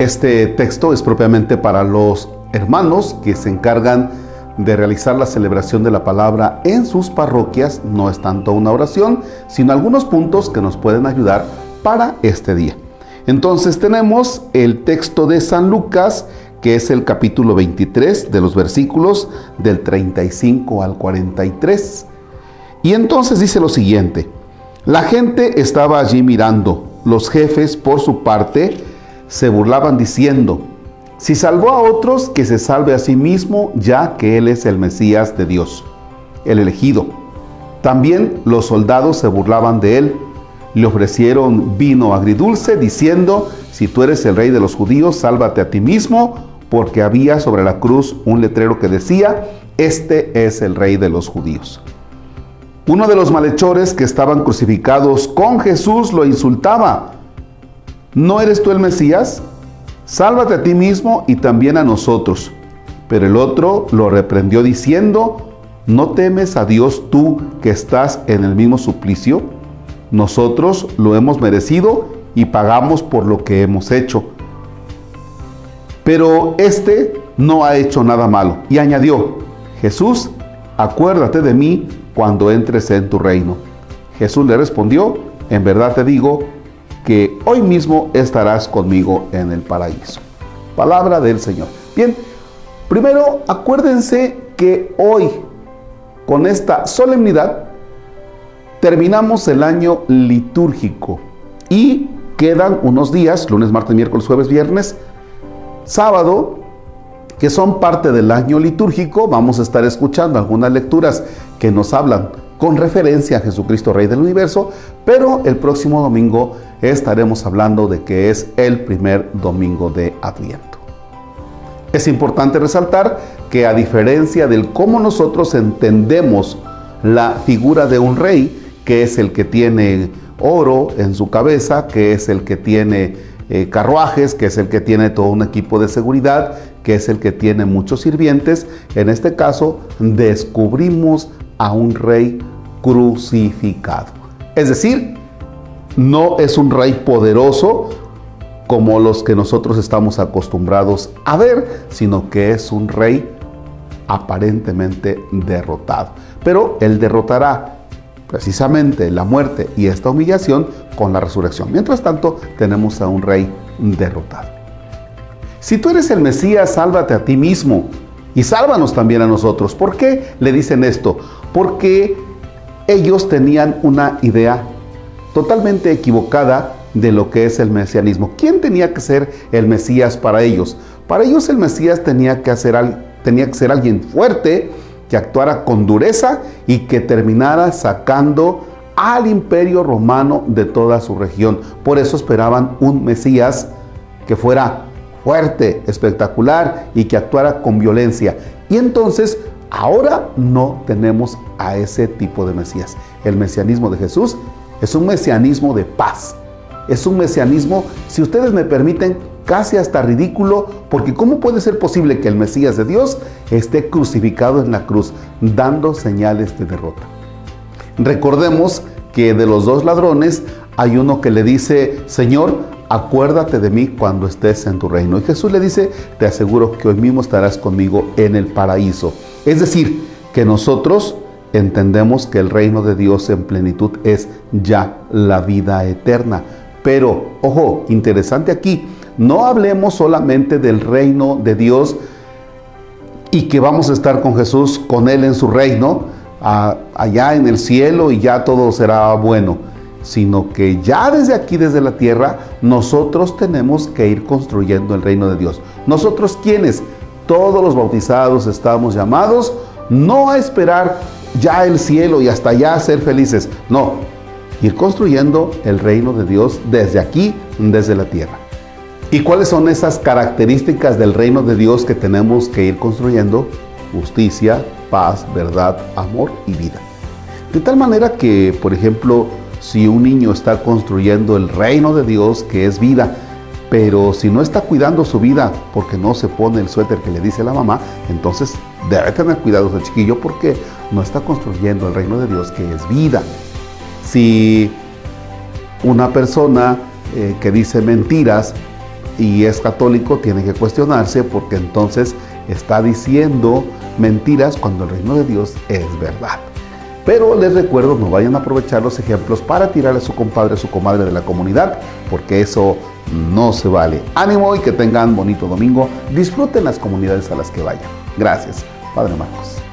Este texto es propiamente para los hermanos que se encargan de realizar la celebración de la palabra en sus parroquias. No es tanto una oración, sino algunos puntos que nos pueden ayudar para este día. Entonces tenemos el texto de San Lucas, que es el capítulo 23 de los versículos del 35 al 43. Y entonces dice lo siguiente, la gente estaba allí mirando, los jefes por su parte se burlaban diciendo, si salvó a otros, que se salve a sí mismo, ya que Él es el Mesías de Dios, el elegido. También los soldados se burlaban de Él. Le ofrecieron vino agridulce, diciendo, si tú eres el rey de los judíos, sálvate a ti mismo, porque había sobre la cruz un letrero que decía, este es el rey de los judíos. Uno de los malhechores que estaban crucificados con Jesús lo insultaba. ¿No eres tú el Mesías? Sálvate a ti mismo y también a nosotros. Pero el otro lo reprendió diciendo, ¿no temes a Dios tú que estás en el mismo suplicio? Nosotros lo hemos merecido y pagamos por lo que hemos hecho. Pero este no ha hecho nada malo. Y añadió, Jesús, acuérdate de mí cuando entres en tu reino. Jesús le respondió, en verdad te digo, que hoy mismo estarás conmigo en el paraíso. Palabra del Señor. Bien, primero acuérdense que hoy, con esta solemnidad, terminamos el año litúrgico y quedan unos días, lunes, martes, miércoles, jueves, viernes, sábado, que son parte del año litúrgico. Vamos a estar escuchando algunas lecturas que nos hablan con referencia a Jesucristo Rey del Universo, pero el próximo domingo estaremos hablando de que es el primer domingo de Adviento. Es importante resaltar que a diferencia del cómo nosotros entendemos la figura de un rey, que es el que tiene oro en su cabeza, que es el que tiene eh, carruajes, que es el que tiene todo un equipo de seguridad, que es el que tiene muchos sirvientes, en este caso descubrimos a un rey crucificado. Es decir, no es un rey poderoso como los que nosotros estamos acostumbrados a ver, sino que es un rey aparentemente derrotado. Pero él derrotará precisamente la muerte y esta humillación con la resurrección. Mientras tanto, tenemos a un rey derrotado. Si tú eres el Mesías, sálvate a ti mismo y sálvanos también a nosotros. ¿Por qué le dicen esto? Porque ellos tenían una idea totalmente equivocada de lo que es el mesianismo. ¿Quién tenía que ser el Mesías para ellos? Para ellos el Mesías tenía que, hacer, tenía que ser alguien fuerte, que actuara con dureza y que terminara sacando al imperio romano de toda su región. Por eso esperaban un Mesías que fuera fuerte, espectacular y que actuara con violencia. Y entonces ahora no tenemos a ese tipo de Mesías. El mesianismo de Jesús es un mesianismo de paz. Es un mesianismo, si ustedes me permiten, casi hasta ridículo, porque ¿cómo puede ser posible que el Mesías de Dios esté crucificado en la cruz, dando señales de derrota? Recordemos que de los dos ladrones hay uno que le dice, Señor, acuérdate de mí cuando estés en tu reino. Y Jesús le dice, te aseguro que hoy mismo estarás conmigo en el paraíso. Es decir, que nosotros entendemos que el reino de Dios en plenitud es ya la vida eterna. Pero, ojo, interesante aquí, no hablemos solamente del reino de Dios y que vamos a estar con Jesús, con Él en su reino, allá en el cielo y ya todo será bueno, sino que ya desde aquí, desde la tierra, nosotros tenemos que ir construyendo el reino de Dios. Nosotros quienes, todos los bautizados, estamos llamados no a esperar ya el cielo y hasta allá ser felices. No, ir construyendo el reino de Dios desde aquí, desde la tierra. ¿Y cuáles son esas características del reino de Dios que tenemos que ir construyendo? Justicia, paz, verdad, amor y vida. De tal manera que, por ejemplo, si un niño está construyendo el reino de Dios, que es vida, pero si no está cuidando su vida porque no se pone el suéter que le dice la mamá, entonces debe tener cuidado ese chiquillo porque no está construyendo el reino de Dios que es vida. Si una persona eh, que dice mentiras y es católico tiene que cuestionarse porque entonces está diciendo mentiras cuando el reino de Dios es verdad. Pero les recuerdo, no vayan a aprovechar los ejemplos para tirarle a su compadre, a su comadre de la comunidad, porque eso no se vale. Ánimo y que tengan bonito domingo. Disfruten las comunidades a las que vayan. Gracias, Padre Marcos.